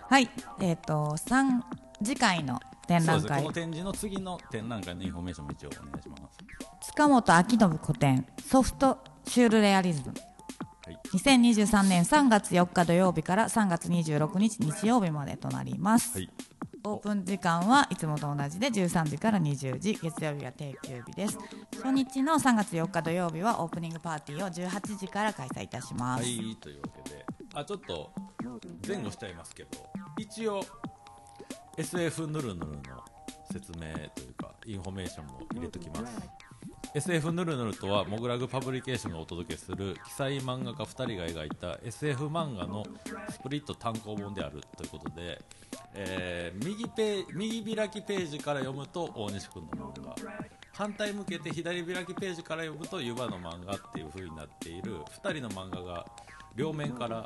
S1: はい。えっ、と3次回の展
S2: そうですね。
S1: 覧会
S2: この展示の次の展覧会のインフォメーションも一応お願いします。
S1: 塚本明信個展ソフトシュールレアリズム。
S2: はい。
S1: 2023年3月4日土曜日から3月26日日曜日までとなります、
S2: はい
S1: オープン時間はいつもと同じで13時から20時月曜日が定休日です。初日の3月4日土曜日はオープニングパーティーを18時から開催いたします。
S2: は、いというわけで。あちょっと前後しちゃいますけど一応 SF ぬるぬるの説明というかインフォメーションも入れときます。SF ぬるぬるとはモグラグパブリケーションがお届けする鬼才漫画家2人が描いた SF 漫画のスプリット単行本であるということで、えー右ペ右開きページから読むと大西君の漫画。反対向けて左開きページから読むと湯葉の漫画っていう風になっている。2人の漫画が両面から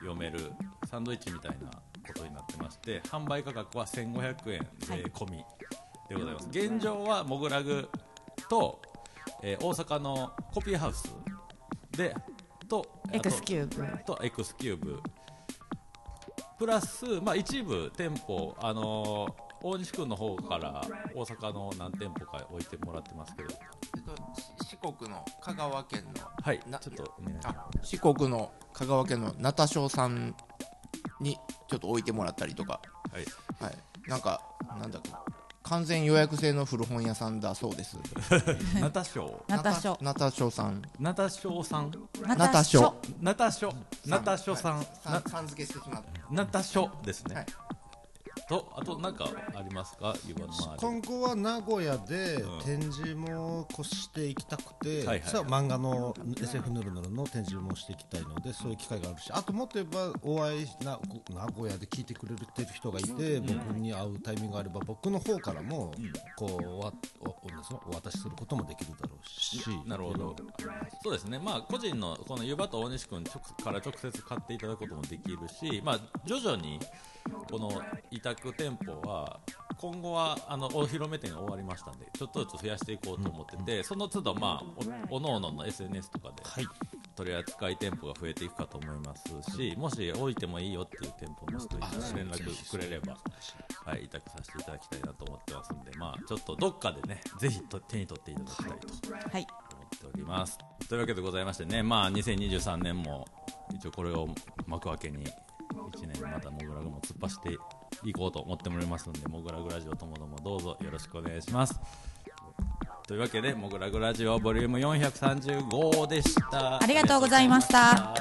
S2: 読める。サンドイッチみたいなことになってまして販売価格は1500円税込みでございます、現状はモグラグと、えー大阪のコピーハウスでと
S1: エクスキューブ。
S2: とエクスキューブ。プラス、まあ、一部店舗、あのー大西君の方から大阪の何店舗か置いてもらってますけど、
S3: えっと、し四国の香川県の
S2: はい、
S3: な
S2: ちょっとお願いします。
S3: あ四国の香川県のナタショウさんにちょっと置いてもらったりとか、
S2: はい、
S3: はい、なんかなんだっけ完全予約制の古本屋さんだそうです。<laughs>
S2: ナタショ
S1: ナタショ
S3: ナタショウさん。
S2: ナタショさん、
S3: ナタショ
S2: ナタショ、ナタショさん、
S3: さん付けしてしまった。
S2: ナタショですね。
S3: はい
S2: と、あと、なんかありますか？
S4: 今後は名古屋で
S2: うん
S4: 展示も越していきたくて、
S2: はいはい
S4: さあ漫画の SF ぬるぬるの展示もしていきたいのでそういう機会があるしあともっと言えばお会いな名古屋で聞いてくれてる人がいて、僕に会うタイミングがあれば僕の方からも、こうおわおお渡しすることもできるだろうし
S2: なるほど。そうですね。まあ、個人のこの湯葉と大西君直から直接買っていただくこともできるし、まあ、徐々に。この委託店舗は今後はあのお披露目店が終わりましたんでちょっとずつ増やしていこうと思ってて、その都度まあおおのおのの SNS とかで
S4: はい。
S2: 取り扱い店舗が増えていくかと思いますしもし置いてもいいよっていう店舗の人に連絡くれれば、はい、委託させていただきたいなと思ってますんで、まあ、ちょっとどっかでねぜひと手に取っていただきたいと
S1: はい。
S2: 思っております。というわけでございましてね、まあ、2023年も一応これを幕開けに1年またモグラグも突っ走っていこうと思っておりますのでモグラグラジオともどもどうぞよろしくお願いします。というわけでモグラグラジオボリューム435でした。
S1: ありがとうございました